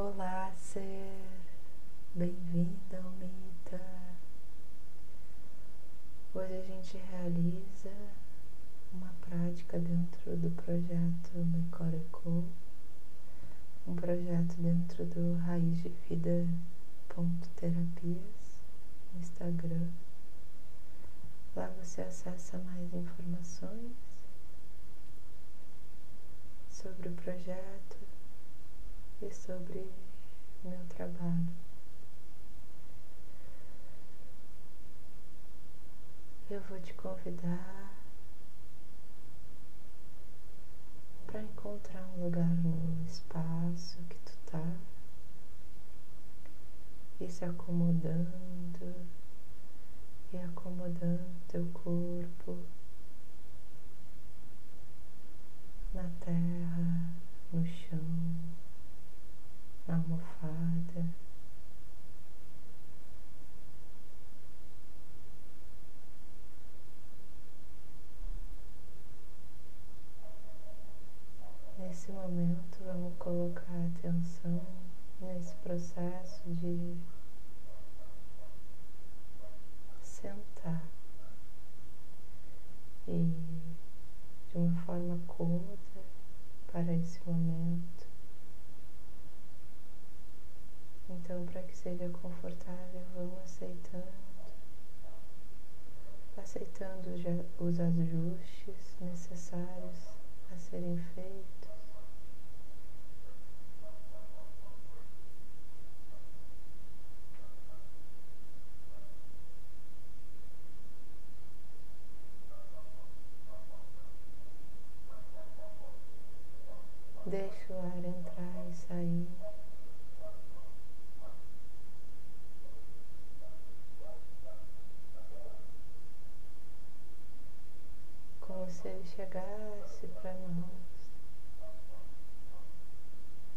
Olá, ser bem-vinda ao Mita. Hoje a gente realiza uma prática dentro do projeto Mecoreco, um projeto dentro do Raiz de Vida Terapias no Instagram. Lá você acessa mais informações sobre o projeto e sobre meu trabalho. Eu vou te convidar para encontrar um lugar no espaço que tu tá e se acomodando e acomodando teu corpo na terra, no chão, na almofada. Nesse momento, vamos colocar atenção nesse processo de sentar e de uma forma cômoda para esse momento. Então, para que seja confortável, vamos aceitando, aceitando os ajustes necessários a serem feitos. Deixa o ar entrar e sair. Como se ele chegasse para nós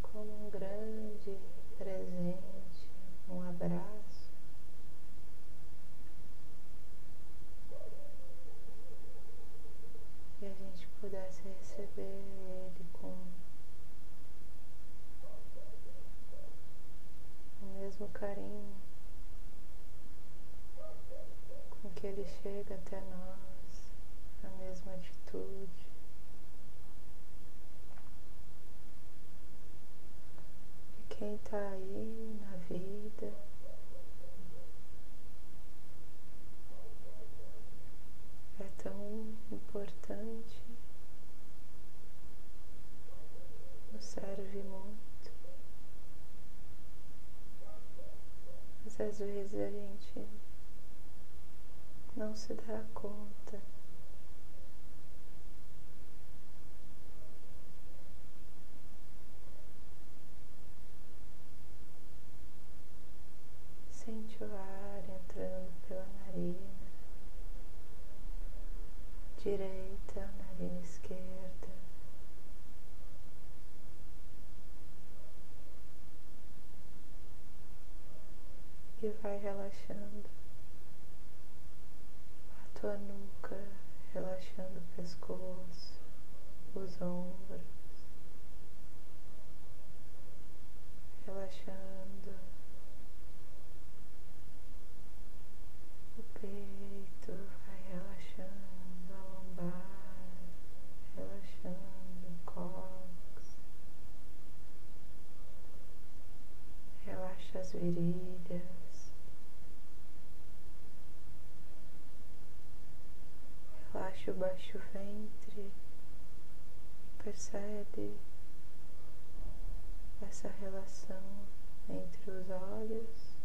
como um grande presente, um abraço. E a gente pudesse receber ele com mesmo carinho com que ele chega até nós, a mesma atitude. Quem está aí na vida. É tão importante, nos serve muito. às vezes a gente não se dá conta. Sente o ar entrando pela narina direita, narina esquerda. e vai relaxando tua nuca, relaxando o pescoço, os ombros, relaxando o peito, vai relaxando a lombar, relaxando o cóccix, relaxa as virilhas. O baixo ventre, percebe essa relação entre os olhos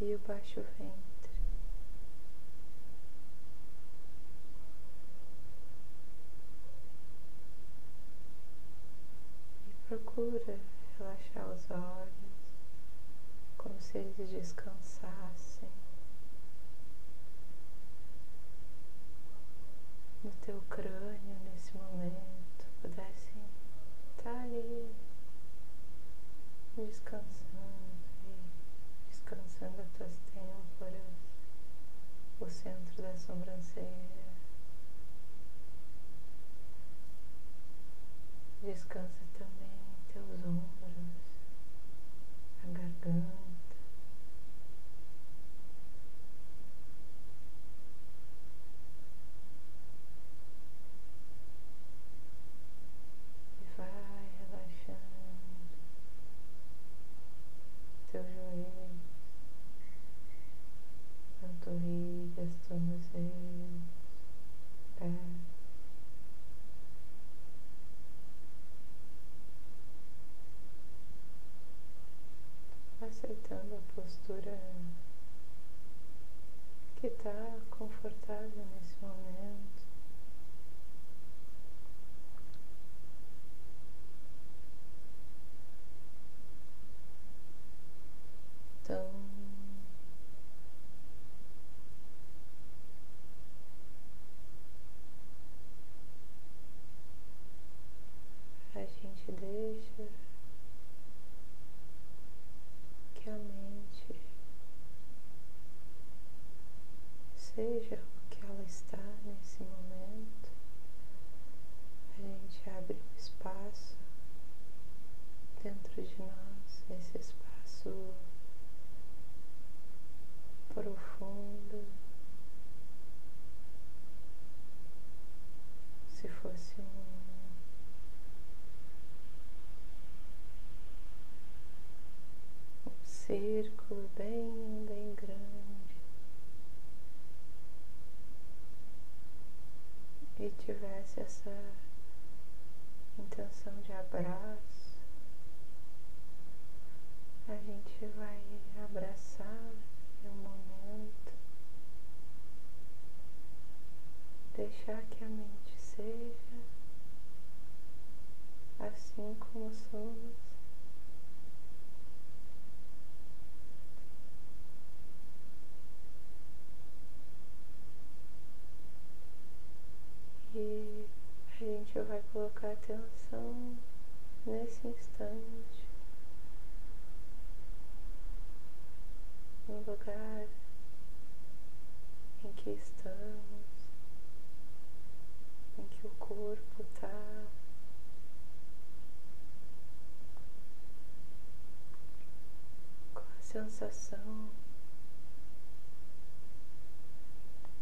e o baixo ventre. E procura relaxar os olhos como se eles descansassem. No teu crânio nesse momento pudessem estar ali descansando e descansando as tuas têmporas, o centro da sobrancelha. Descansa também teus ombros. garganta. Aceitando a postura que está confortável nesse momento. Então, a gente deixa seja o que ela está nesse momento, a gente abre um espaço dentro de nós, esse espaço profundo. Se fosse um círculo bem, bem grande. e tivesse essa intenção de abraço, a gente vai abraçar um momento, deixar que a mente seja assim como somos. E a gente vai colocar atenção nesse instante, no lugar em que estamos, em que o corpo está. Qual a sensação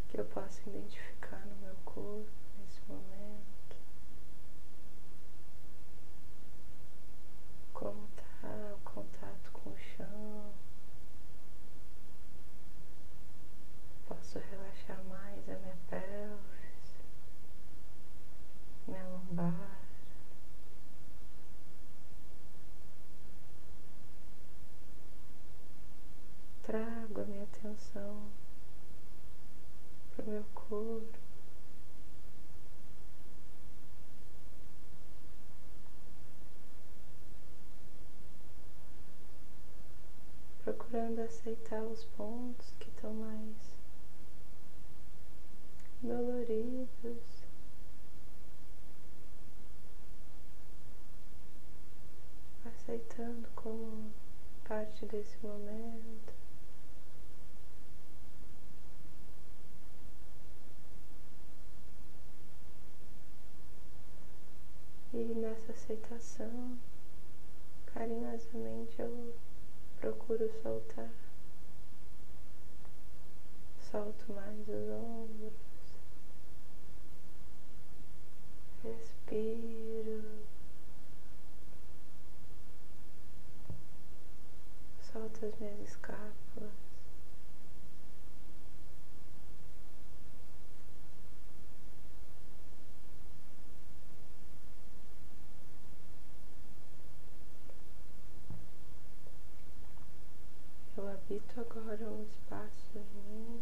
que eu posso identificar no meu corpo? momento. Como está o contato com o chão? Posso relaxar mais a minha pelvis, minha lombar. Trago a minha atenção para o meu corpo. procurando aceitar os pontos que estão mais doloridos. Aceitando como parte desse momento. E nessa aceitação, carinhosamente eu procuro soltar. Solto mais os ombros. Respiro. Solto as minhas escápulas. habito agora um espaço em mim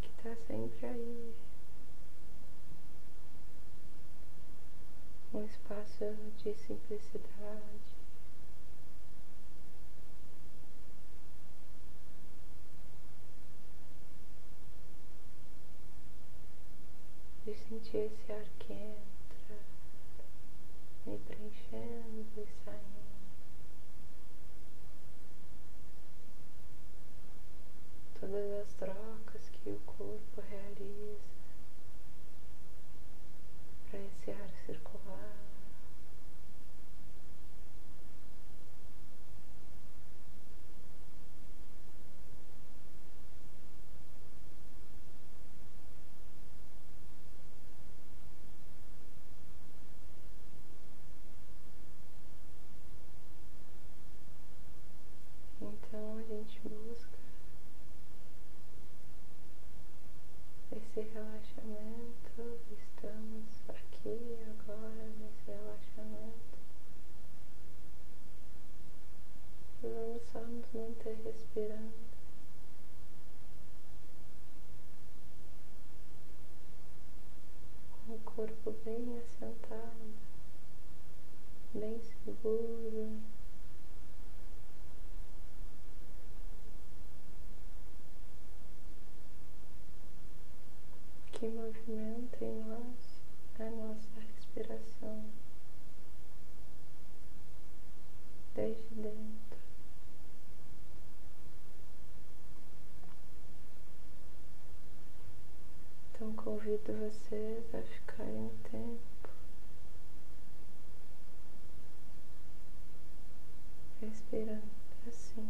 que aí. Um espaço de simplicidade. de sentir esse ar que entra, me preenchendo e saindo. corpo bem assentado, bem seguro. Que movimenta em nós a nossa respiração desde dentro. convido vocês a ficarem um tempo respirando assim.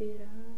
respirar.